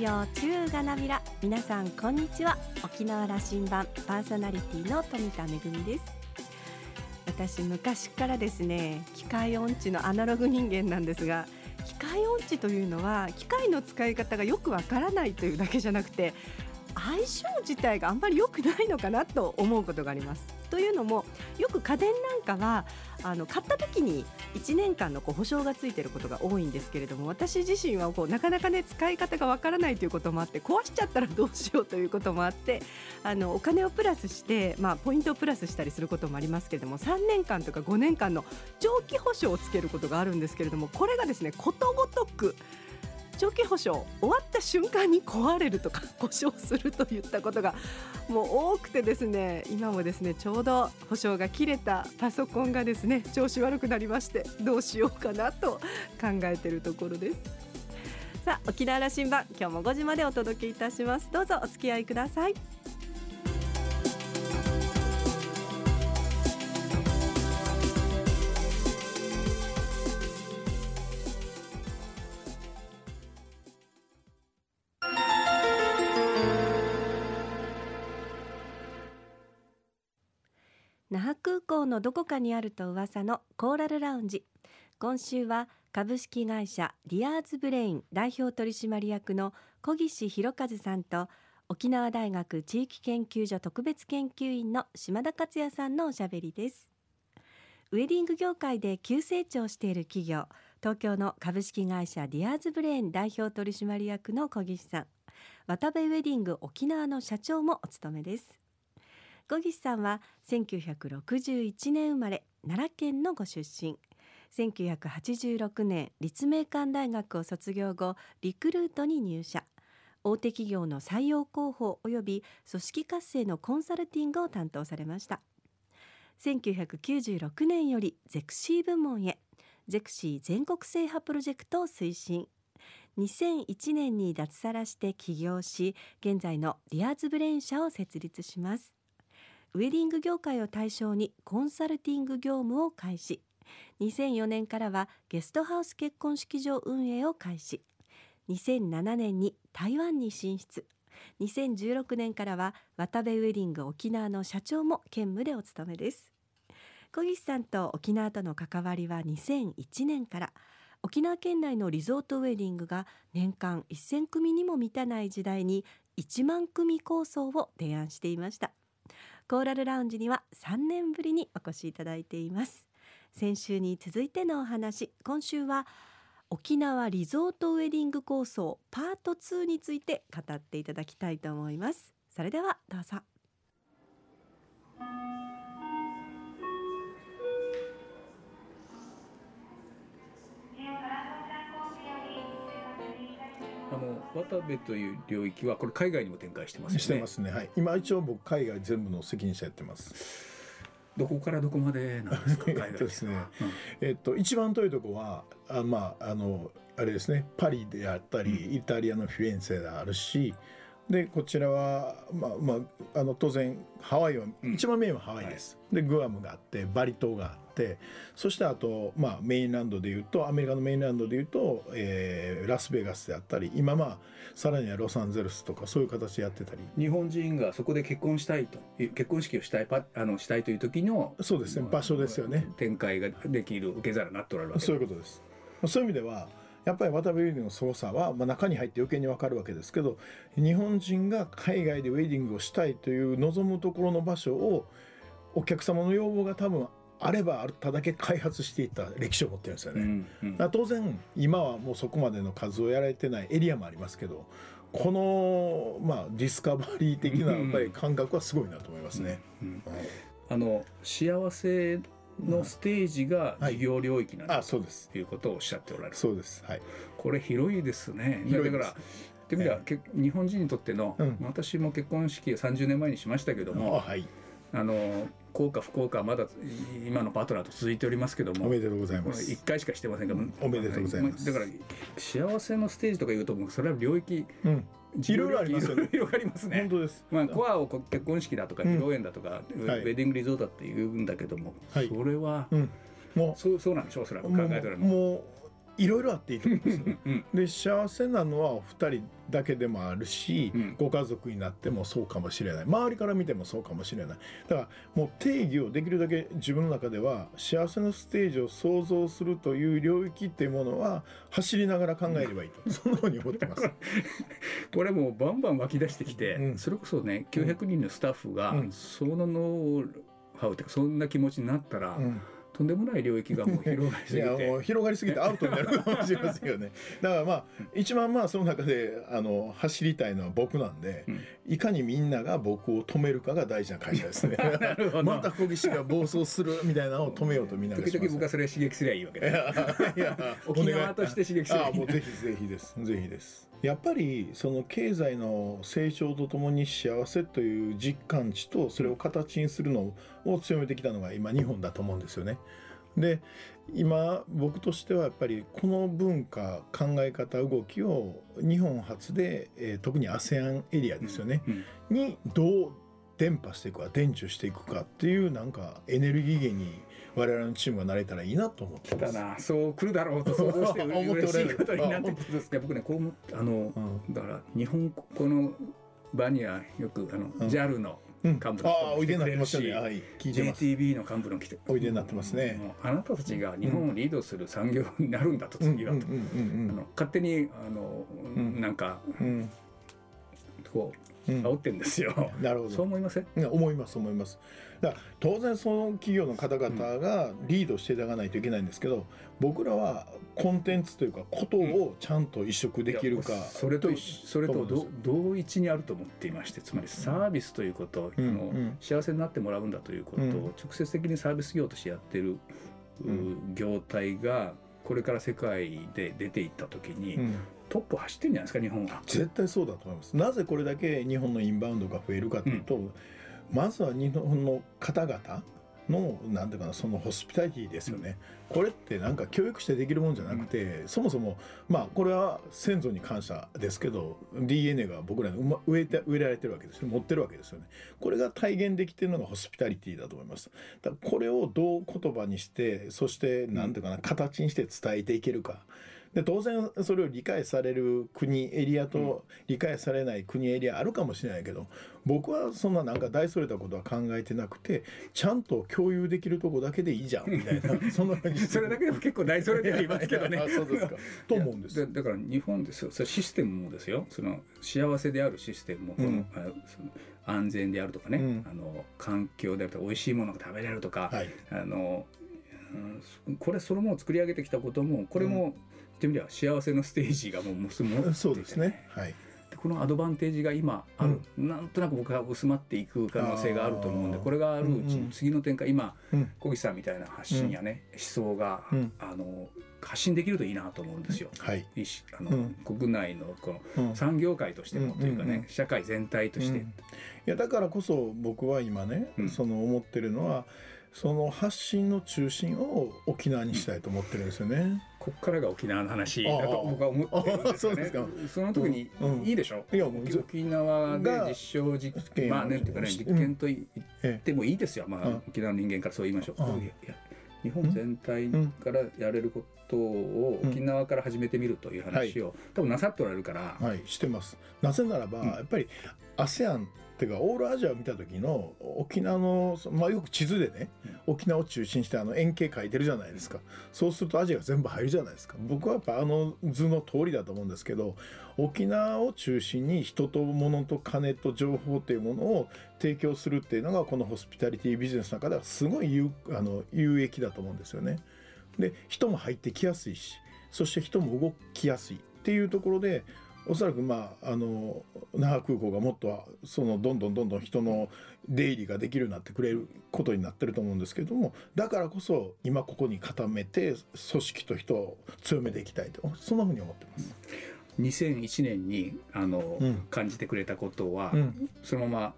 よ中がなびら皆さんこんにちは。沖縄羅針盤パーソナリティの富田恵です。私昔からですね機械音痴のアナログ人間なんですが機械音痴というのは機械の使い方がよくわからないというだけじゃなくて相性自体があんまり良くないのかなと思うことがあります。というのもよく家電なんかはあの買った時に1年間のこう保証がついていることが多いんですけれども私自身はこうなかなかね使い方がわからないということもあって壊しちゃったらどうしようということもあってあのお金をプラスして、まあ、ポイントをプラスしたりすることもありますけれども3年間とか5年間の長期保証をつけることがあるんですけれどもこれがですねことごとく長期保証終わった瞬間に壊れるとか故障するといったことがもう多くてですね今もですねちょうど保証が切れたパソコンがですね調子悪くなりましてどうしようかなと考えているところです。さあ沖縄羅針盤今日も5時までお届けいたします。どうぞお付き合いください。那覇空港のどこかにあると噂のコーラルラウンジ。今週は株式会社ディアーズブレイン代表取締役の小岸弘和さんと沖縄大学地域研究所特別研究員の島田克也さんのおしゃべりです。ウェディング業界で急成長している企業東京の株式会社ディアーズブレイン代表取締役の小岸さん。ワタベウェディング沖縄の社長もお務めです。小岸さんは1961年生まれ奈良県のご出身。1986年立命館大学を卒業後リクルートに入社。大手企業の採用広報及び組織活性のコンサルティングを担当されました。1996年よりゼクシィ部門へゼクシィ全国制覇プロジェクトを推進。2001年に脱サラして起業し現在のディアーズブレイン社を設立します。ウェディング業界を対象にコンサルティング業務を開始。2004年からはゲストハウス結婚式場運営を開始。2007年に台湾に進出。2016年からは渡部ウェディング沖縄の社長も兼務でお務めです。小岸さんと沖縄との関わりは2001年から。沖縄県内のリゾートウェディングが年間1000組にも満たない時代に1万組構想を提案していました。コーラルラウンジには3年ぶりにお越しいただいています。先週に続いてのお話今週は沖縄リゾートウェディング構想パート2について語っていただきたいと思います。それではどうぞ。の渡部という領域はこれ海外にも展開してますよね。してますね。はい。今一応僕海外全部の責任者やってます。どこからどこまでなんですか？ですね。えっと一番遠いとこはあまああのあれですね。パリであったり、うんイタリアのフィレンツェであるし。でこちらは、まあまあ、あの当然ハワイは、うん一番メインはハワイです、でグアムがあってバリ島があってそしてあと、まあ、メインランドでいうとアメリカのメインランドでいうと、えーラスベガスであったり今まあさらにはロサンゼルスとかそういう形でやってたり。日本人がそこで結婚したいと結婚式をしたいパあのしたいという時のそうですね。場所ですよね。展開ができる受け皿になっておられるわけ。そういうことです。そういう意味ではやっぱり渡辺ウェディングの凄さは、まあ、中に入って余計に分かるわけですけど日本人が海外でウェディングをしたいという望むところの場所をお客様の要望が多分あればあっただけ開発していった歴史を持ってるんですよね。うんうん。当然今はもうそこまでの数をやられてないエリアもありますけどこの、まあ、ディスカバリー的なやっぱり感覚はすごいなと思いますね。あの幸せのステージがはい。事業領域なんだあそうです。ということをおっしゃっておられる、そうです。はい。これ広いですね。広いだからってみれば、け日本人にとっての、うん。私も結婚式を30年前にしましたけども、あはいあの幸か不幸かはまだ今のパートナーと続いておりますけどもおめでとうございます。1回しかしてませんけど、おめでとうございます。だから幸せのステージとかいうともうそれは領域うん。いろいろありますよね。いろいろありますね。本当です。まあ、コアをこ結婚式だとかうん。披露宴だとか、ウはい。ェディングリゾートって言うんだけども、はい。それは、うん。もそうそうなんでしょうおそらくうもう考えたらもういろいろあっていいと思うんですよ。うんで幸せなのは2人だけでもあるし、うん。ご家族になってもそうかもしれない。周りから見てもそうかもしれない。だからもう定義をできるだけ自分の中では幸せのステージを想像するという領域っていうものは走りながら考えればいいと、そん。なふうに思ってます。これもうバンバン湧き出してきて、うん。それこそね900人のスタッフがうん。そのノウハウというかそんな気持ちになったら、うんとんでもない領域がもう広がりす いやもぎてう広がりすぎてアウトになるかもしれませんよね。だからまあ一番まあその中であの走りたいのは僕なんで、うん。いかにみんなが僕を止めるかが大事な会社ですね。また小岸が暴走するみたいなのを止めようとみんながします。時々僕はそれ刺激すりゃいいわけでいや沖縄として刺激するあもうぜひぜひです。ぜひです。やっぱりその経済の成長とともに幸せという実感値とそれを形にするのを強めてきたのが今日本だと思うんですよね。で今僕としてはやっぱりこの文化考え方動きを日本初で、えー特に ASEAN エリアですよね、うんにどう伝播していくか伝授していくかっていうなんかエネルギー源に我々のチームがなれたらいいなと思ってまな。そう来るだろうと想像して思って嬉しいおられることになってで すいや僕ねこうあのうん。だから日本この場にはよくあの、うん。JAL のうん、幹部の人も。来てくれはい、聞いてます。JTB の幹部の来ておいでになってますね。あなたたちが日本をリードする産業になるんだと次はと、あの勝手にあの、んなんかうんうんこう煽ってんですよ。なるほど。そう思いません？思います思います。だから当然その企業の方々がリードしていただかないといけないんですけど、僕らはコンテンツというかことをちゃんと移植できるか、いやそれとそれと同一にあると思っていましてつまりサービスということ、うん幸せになってもらうんだということをうん。直接的にサービス業としてやってる、ううん。業態がこれから世界で出ていった時に、うん。トップ走ってんじゃないですか日本は。絶対そうだと思います。なぜこれだけ日本のインバウンドが増えるかというと、まずは日本の方々のなんていうかなそのホスピタリティですよね。これってなんか教育してできるもんじゃなくて、そもそもまあこれは先祖に感謝ですけど DNA が僕らに植ま植えて植えられてるわけですよ持ってるわけですよね。これが体現できてるのがホスピタリティだと思います。だからこれをどう言葉にしてそしてなんていうかな形にして伝えていけるか。で当然それを理解される国エリアと理解されない国エリアあるかもしれないけど僕はそんななんか大それたことは考えてなくてちゃんと共有できるとこだけでいいじゃんみたいなそんそれだけでも結構大それてはいますけどね。そうですか。と思うんですだだから日本ですよ。それシステムもですよ。その幸せであるシステムも、うん。あその安全であるとかね、うん。あの環境であるとか美味しいものが食べれるとか、はい。あの、うんこれそれも作り上げてきたこともこれも、言ってみれば幸せのステージがもうもう持っていてそうですね。はい。でこのアドバンテージが今ある、なんとなく僕は薄まっていく可能性があると思うんでこれがあるうちうんうん。に次の展開今うん。小木さんみたいな発信やね、思想が、うん。あの発信できるといいなと思うんですよ。はい。あのうん。国内のこうん。の産業界としてもというかね、うんうんうん。社会全体として、うん。いやだからこそ僕は今ね、うん。その思ってるのはその発信の中心を沖縄にしたいと思ってるんですよね。こっからが沖縄の話だと僕は思ってるんですよね。そうその時にうん。いいでしょ、いやもう沖沖縄で実証実験まあねってかねうん。実験と言えってもいいですよ、まあうん。沖縄の人間からそう言いましょう、日本全体からやれることをうん沖縄から始めてみるという話を、多分なさっておられるから、はい。してます。なぜならば、うん。やっぱり ASEAN っていうかオールアジアを見た時の沖縄の、まあ、よく地図でね、沖縄を中心してあの円形描いてるじゃないですか。そうするとアジアが全部入るじゃないですか。僕はやっぱあの図の通りだと思うんですけど沖縄を中心に人と物と金と情報っていうものを提供するっていうのがこのホスピタリティビジネスの中ではすごい有あの有益だと思うんですよね。で人も入ってきやすいしそして人も動きやすいっていうところでおそらくまああの那覇空港がもっとそのどんどんどんどん人の出入りができるようになってくれることになってると思うんですけれどもだからこそ今ここに固めて組織と人を強めていきたいと。そんなふうに思ってます。2001年にあの、うん。感じてくれたことは、うん。そのまま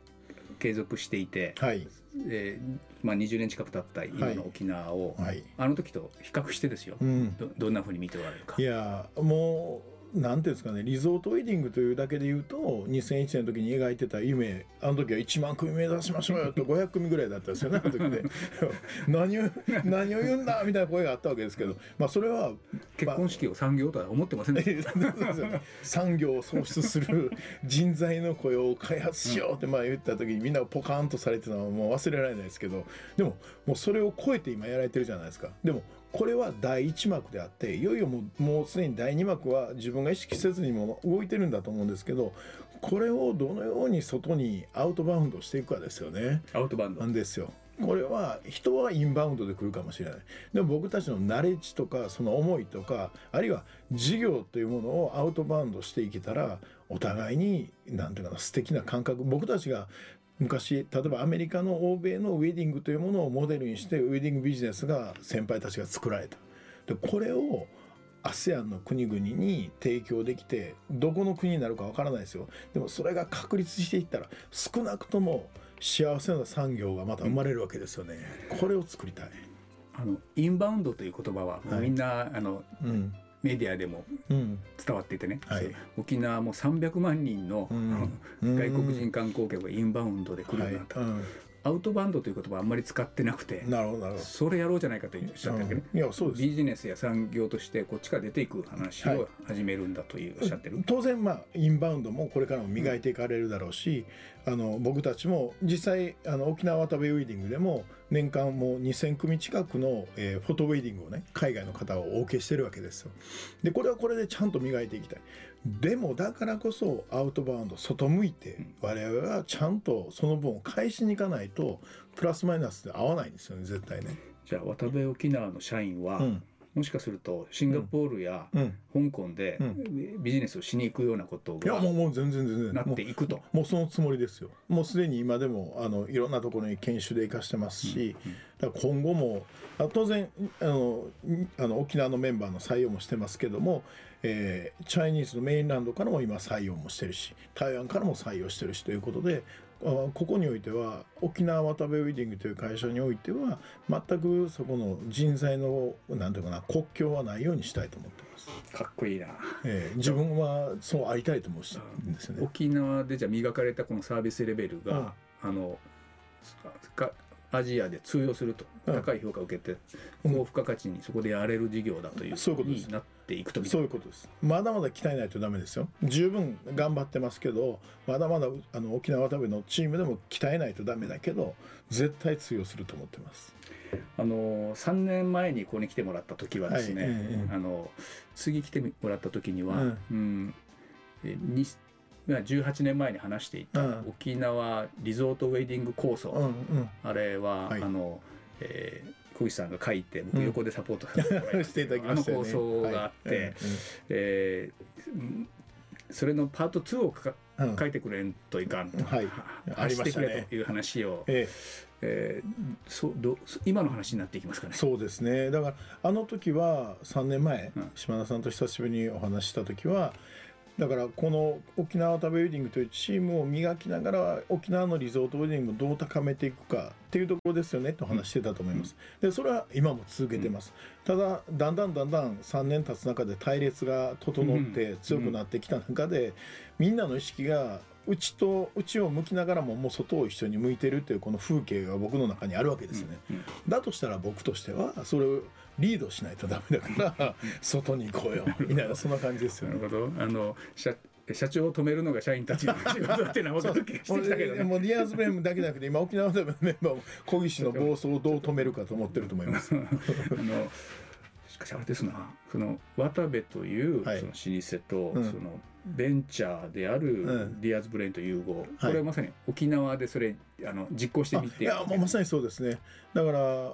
継続していて、はい。えーまあ、20年近く経った今の沖縄を、はい。あの時と比較してですよ、うん。どどんなふうに見ておられるか。い。やもなんていうんですかねリゾートウェディングというだけで言うと2001年の時に描いてた夢あの時は1万組目指しましょうよと500組ぐらいだったんですよねあの時で 何を何を言うんだみたいな声があったわけですけど、まあ、それは結婚式を産業とは思ってませんでした。ね 産業を創出する人材の雇用を開発しようってまあ言った時にみんながポカーンとされてたのはもう忘れられないですけどでももうそれを超えて今やられてるじゃないですか。でもこれは第一幕であっていよいよもうもうすでに第二幕は自分が意識せずにも動いてるんだと思うんですけどこれをどのように外にアウトバウンドしていくかですよね。アウトバウンドなんですよ。これは人はインバウンドで来るかもしれないでも僕たちのナレッジとかその思いとかあるいは事業というものをアウトバウンドしていけたらお互いに何ていうかな素敵な感覚僕たちが昔例えばアメリカの欧米のウェディングというものをモデルにしてウェディングビジネスが先輩たちが作られた。でこれを ASEAN の国々に提供できてどこの国になるかわからないですよ。でもそれが確立していったら少なくとも幸せな産業がまた生まれるわけですよね。これを作りたい、あのインバウンドという言葉はみんな、あのうんメディアでもうん。伝わっていてね、はい。そう沖縄も300万人の、うん。外国人観光客がインバウンドで来るようはいになった、うアウトバウンドという言葉はあんまり使ってなくてん、なるほど。それやろうじゃないかとおっしゃってるわけね、ど、うん。いやそうです。ビジネスや産業としてこっちから出ていく話はい。を始めるんだというおっしゃってる、当然まあインバウンドもこれからも磨いていかれるだろうし、あの僕たちも実際あの沖縄渡部ウェディングでも年間もう2,000組近くの、えーフォトウェディングをね海外の方をお受けしてるわけですよ。でこれはこれでちゃんと磨いていきたい。でもだからこそアウトバウンド外向いて我々はちゃんとその分を返しに行かないとプラスマイナスで合わないんですよね絶対ね。じゃあ渡部沖縄の社員は、うんもしかするとシンガポールやうん、香港でうビジネスをしに行くようなこといやがもうもう全然全然。なっていくと。もうそのつもりですよ。もうすでに今でもあのいろんなところに研修で行かしてますし、だから今後もあ当然あのあの沖縄のメンバーの採用もしてますけども、えーチャイニーズのメインランドからも今採用もしてるし台湾からも採用してるしということであここにおいては沖縄渡部ウェディングという会社においては全くそこの人材のなんていうかな国境はないようにしたいと思ってます。かっこいいな。えー自分はそうありたいと思うんですよね。沖縄でじゃあ磨かれたこのサービスレベルが、あのかアジアで通用するとうん。高い評価を受けてうん。高付加価値にそこでやれる事業だというそういうことになっていくとそいういうことです。まだまだ鍛えないとダメですよ。十分頑張ってますけど、まだまだあの沖縄渡部のチームでも鍛えないとダメだけど、絶対通用すると思ってます。あの3年前にここに来てもらった時はですね、はい。ええあの次来てもらった時には、うん。うん18年前に話していたうん。沖縄リゾートウェディング構想、うんうん。あれは、はい。あの、えー小石さんが書いて僕うん。横でサポートさせてもらいましていただきましたよね。あの構想があって、はい。えーうん。それのパート2をかうんうん。書いてくれんといかんと、はい。ありましたねしてくれという話を、ええ。ーそうど今の話になっていきますかね。えそうですね。だからあの時は3年前、うん。島田さんと久しぶりにお話しした時は。だからこの沖縄渡部ウェディングというチームを磨きながら沖縄のリゾートウェディングをどう高めていくかっていうところですよねと話してたと思います。でそれは今も続けてます。ただだんだんだんだん3年経つ中で隊列が整って強くなってきた中で、みんなの意識が内と内を向きながらももう外を一緒に向いてるっていうこの風景が僕の中にあるわけですよね。うんだとしたら僕としてはそれをリードしないとダメだから外に行こうよみたいなそんな感じですよね。なるほどあの社社長を止めるのが社員たちの仕事っていうのは分かる気がしてきたけどね。もうディアーズブレーンだけじゃなくて今沖縄でもメンバーも小岸の暴走をどう止めるかと思ってると思います。あのしかしあれですなそのワタベというはい。その老舗と、うん。そのベンチャーであるうん。ディアーズブレインと融合、はい。これはまさに沖縄でそれあの実行してみていやまさにそうですね。だからあ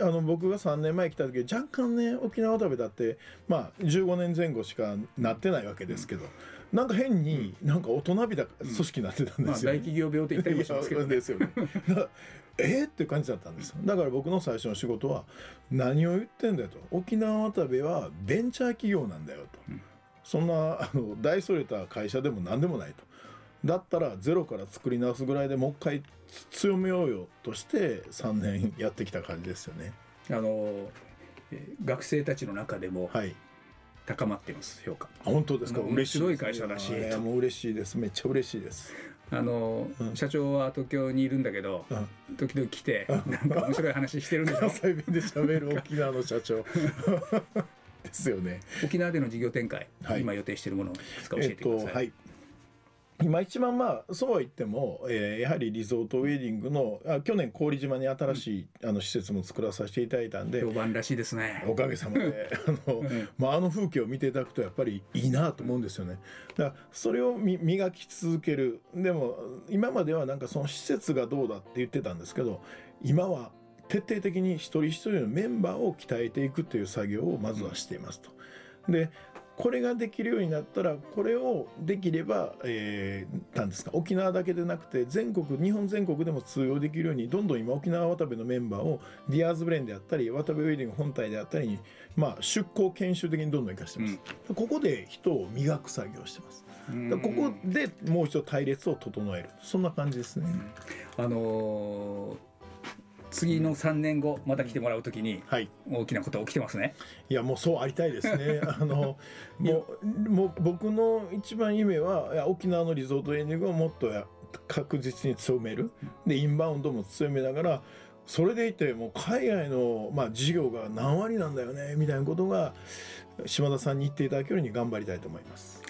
あの僕が3年前来た時若干ね沖縄渡部だってまあ15年前後しかなってないわけですけど、なんか変になんか大人びた組織になってたんまあ、ですよ、大企業病って言ったりもしますけど、ね、ですよね。えー、っていう感じだったんですよ。だから僕の最初の仕事は何を言ってんだよと。沖縄渡部はベンチャー企業なんだよと。うんそんなあの大それた会社でも何でもないと。だったらゼロから作り直すぐらいでもう一回強めようよとして3年やってきた感じですよね。あのえー学生たちの中でもはい。高まっています評価。本当ですか？面嬉しい白い会社だしもう嬉しいです。めっちゃ嬉しいです、あの、うん。社長は東京にいるんだけどうん、時々来てなんか面白い話してるんでしょ？関西弁で喋る 沖縄の社長。ですよね。沖縄での事業展開、はい。今予定しているものをいくつか教えてください、とはい今一番まあそうは言っても、えーやはりリゾートウェディングのあ去年郡島に新しい、あの施設も作らさせていただいたんで評判らしいですねおかげさまで あの、んまあ、あの風景を見ていただくとやっぱりいいなと思うんですよね。だからそれをみ磨き続けるでも今まではなんかその施設がどうだって言ってたんですけど今は徹底的に一人一人のメンバーを鍛えていくという作業をまずはしていますと。でこれができるようになったらこれをできれば、えー、なんですか沖縄だけでなくて全国日本全国でも通用できるようにどんどん今沖縄ワタベのメンバーをディアーズブレーンであったりワタベウェディング本体であったりに、まあ、出向研修的にどんどん生かしてます、ここで人を磨く作業をしてます。ここでもう一度隊列を整える。そんな感じですね、あのー次の3年後また来てもらうときにはい大きなことが起きてますね。いやもうそうありたいですね。あのもうもう僕の一番夢は沖縄のリゾートエンディングをもっとや確実に強める。でインバウンドも強めながらそれでいてもう海外のまあ事業が何割なんだよねみたいなことが島田さんに言っていただけるように頑張りたいと思います。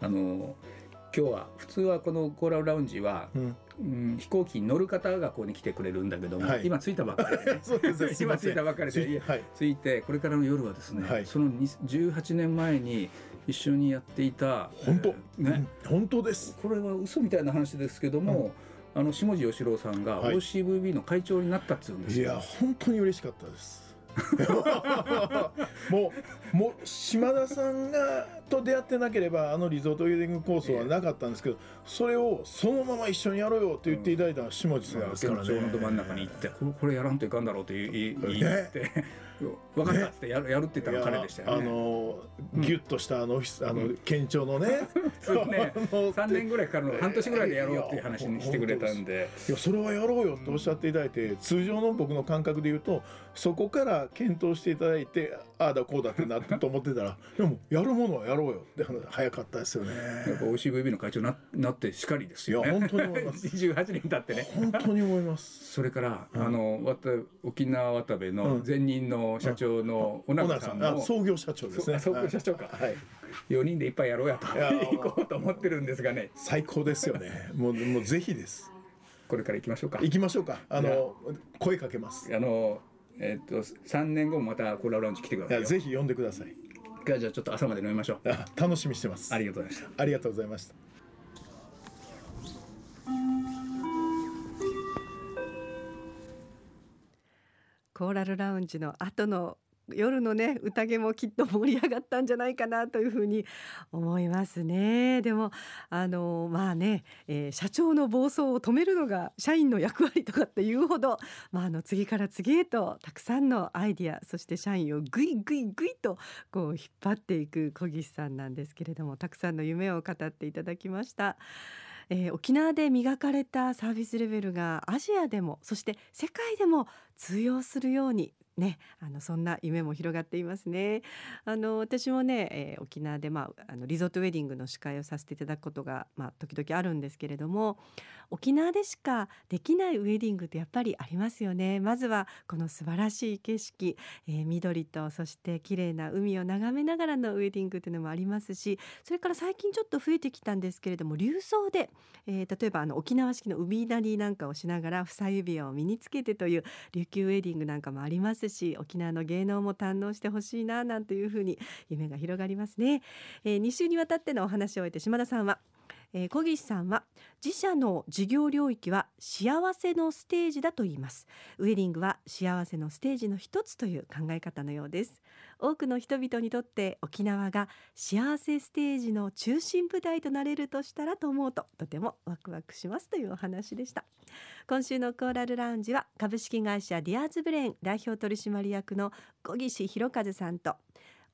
あのー今日は普通はこのコーラルラウンジは、うん、うん、飛行機に乗る方がここに来てくれるんだけども、はい。今着いたばっかりで、ね。今着いたばっかりではい。着いてこれからの夜はですね、はい。その20 18年前に一緒にやっていた本当、えーね、うん。本当です。これは嘘みたいな話ですけども、あの下地義郎さんがはい。OCVB の会長になったっつうんですよ。いや本当に嬉しかったです。もうもう島田さんがと出会ってなければあのリゾートウェディングコースはなかったんですけどそれをそのまま一緒にやろうよって言っていただいた下地さんですからね。のど真ん中に行ってこれこれやらんといかんだろうと言い言って 分かったってやるやるって言ったの彼でしたよあね。のギュッとしたあのオフィスあの県庁のね。そうねあの3年ぐらいかかるの半年ぐらいでやろうっていう話にしてくれたんで。いやそれはやろうよっておっしゃっていただいて、通常の僕の感覚で言うとそこから検討していただいてああだこうだってなったと思ってたら でもやるものはやろうよって話早かったですよね。やっぱ OCVB の会長にななってしかりですよね。いや本当に思います 28年経ってね。本当に思います。それから、うんあのわた沖縄渡部のうん前任の社長の小小永さんも永さんあ創業社長ですね。創業社長かはい。4人でいっぱいやろうやと行こうと思ってるんですがね最高ですよね。もうもうぜひです。これから行きましょうか。行きましょうか。あの声かけます。あのえっと3年後もまたコーラルラウンジ来てくださいよ。いやぜひ呼んでください。じゃあちょっと朝まで飲みましょう。あ楽しみにしてます。ありがとうございました。ありがとうございました。コーラルラウンジの後の夜のね宴もきっと盛り上がったんじゃないかなというふうに思いますねでもあのまあね、えー社長の暴走を止めるのが社員の役割とかっていうほど、まあ、あの次から次へとたくさんのアイディアそして社員をぐいぐいぐいとこう引っ張っていく小岸さんなんですけれどもたくさんの夢を語っていただきました。えー沖縄で磨かれたサービスレベルがアジアでもそして世界でも通用するようにね、あのそんな夢も広がっていますね。あの私もね、えー沖縄でまああのリゾートウェディングの司会をさせていただくことがまあ時々あるんですけれども、沖縄でしかできないウェディングってやっぱりありますよね。まずはこの素晴らしい景色、えー緑とそして綺麗な海を眺めながらのウェディングっていうのもありますし、それから最近ちょっと増えてきたんですけれども、流装で、えー例えばあの沖縄式の海なりなんかをしながら房指輪を身につけてという琉球ウェディングなんかもありますし沖縄の芸能も堪能してほしいななんていうふうに夢が広がりますね、え2週にわたってのお話を終えて島田さんはえー小岸さんは自社の事業領域は幸せのステージだと言います。ウェディングは幸せのステージの一つという考え方のようです。多くの人々にとって沖縄が幸せステージの中心舞台となれるとしたらと思うととてもワクワクしますというお話でした。今週のコーラルラウンジは株式会社ディアーズブレーン代表取締役の小岸弘和さんと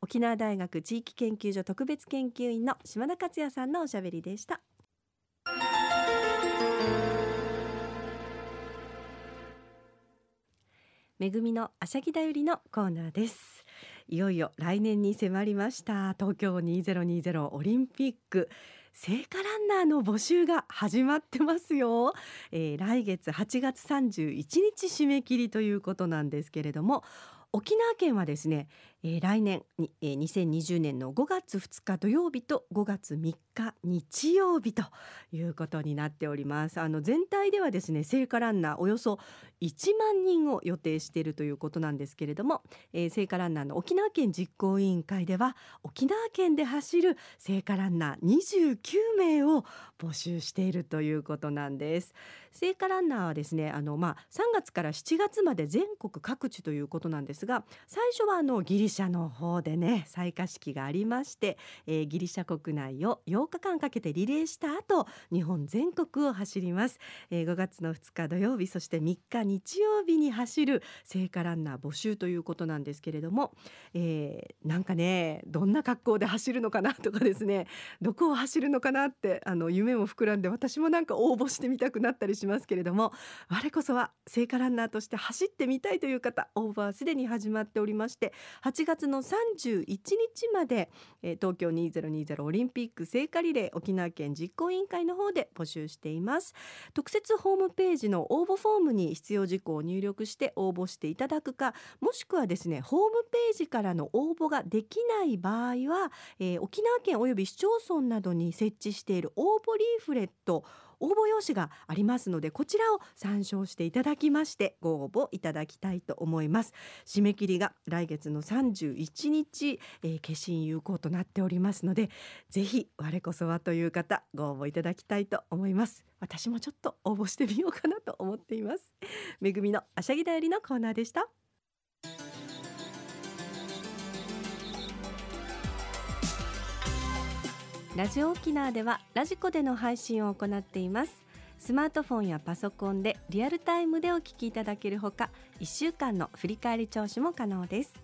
沖縄大学地域研究所特別研究員の島田克也さんのおしゃべりでした。めぐみのあしゃぎだよりのコーナーです。いよいよ来年に迫りました。東京2020オリンピック。聖火ランナーの募集が始まってますよ、えー、来月8月31日締め切りということなんですけれども沖縄県はですねえー、来年に、えー、2020年の5月2日土曜日と5月3日日曜日ということになっております。あの全体ではですね聖火ランナーおよそ1万人を予定しているということなんですけれども、えー、聖火ランナーの沖縄県実行委員会では沖縄県で走る聖火ランナー29名を募集しているということなんです。聖火ランナーはですねあのまあ3月から7月まで全国各地ということなんですが最初はあのギリシャの方でね採火式がありまして、えー、ギリシャ国内を8日間かけてリレーした後日本全国を走ります、えー、5月の2日土曜日そして3日日曜日に走る聖火ランナー募集ということなんですけれども、えー、なんかねどんな格好で走るのかなとかですね どこを走るのかなってあの夢も膨らんで私もなんか応募してみたくなったりしますけれども我こそは聖火ランナーとして走ってみたいという方応募はすでに始まっておりまして8月の31日まで、えー、東京2020オリンピック聖火リレー沖縄県実行委員会の方で募集しています。特設ホームページの応募フォームに必要事項を入力して応募していただくかもしくはですねホームページからの応募ができない場合は、えー、沖縄県および市町村などに設置している応募リーフレット応募用紙がありますのでこちらを参照していただきましてご応募いただきたいと思います。締め切りが来月の31日、えー、決心有効となっておりますのでぜひ我こそはという方ご応募いただきたいと思います。私もちょっと応募してみようかなと思っています。めぐみのあしゃぎだよりのコーナーでした。ラジオ沖縄ではラジコでの配信を行っています。スマートフォンやパソコンでリアルタイムでお聞きいただけるほか1週間の振り返り聴取も可能です。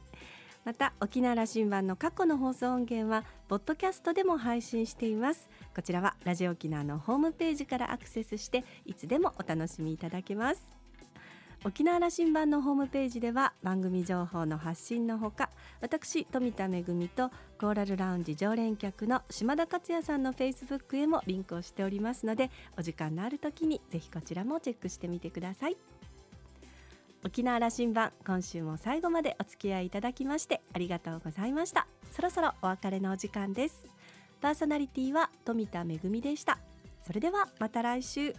また沖縄羅針盤の過去の放送音源はポッドキャストでも配信しています。こちらはラジオ沖縄のホームページからアクセスしていつでもお楽しみいただけます。沖縄羅針盤のホームページでは番組情報の発信のほか私富田恵とコーラルラウンジ常連客の島田克也さんのフェイスブックへもリンクをしておりますのでお時間のある時にぜひこちらもチェックしてみてください。沖縄羅針盤今週も最後までお付き合いいただきましてありがとうございました。そろそろお別れのお時間です。パーソナリティは富田恵でした。それではまた来週。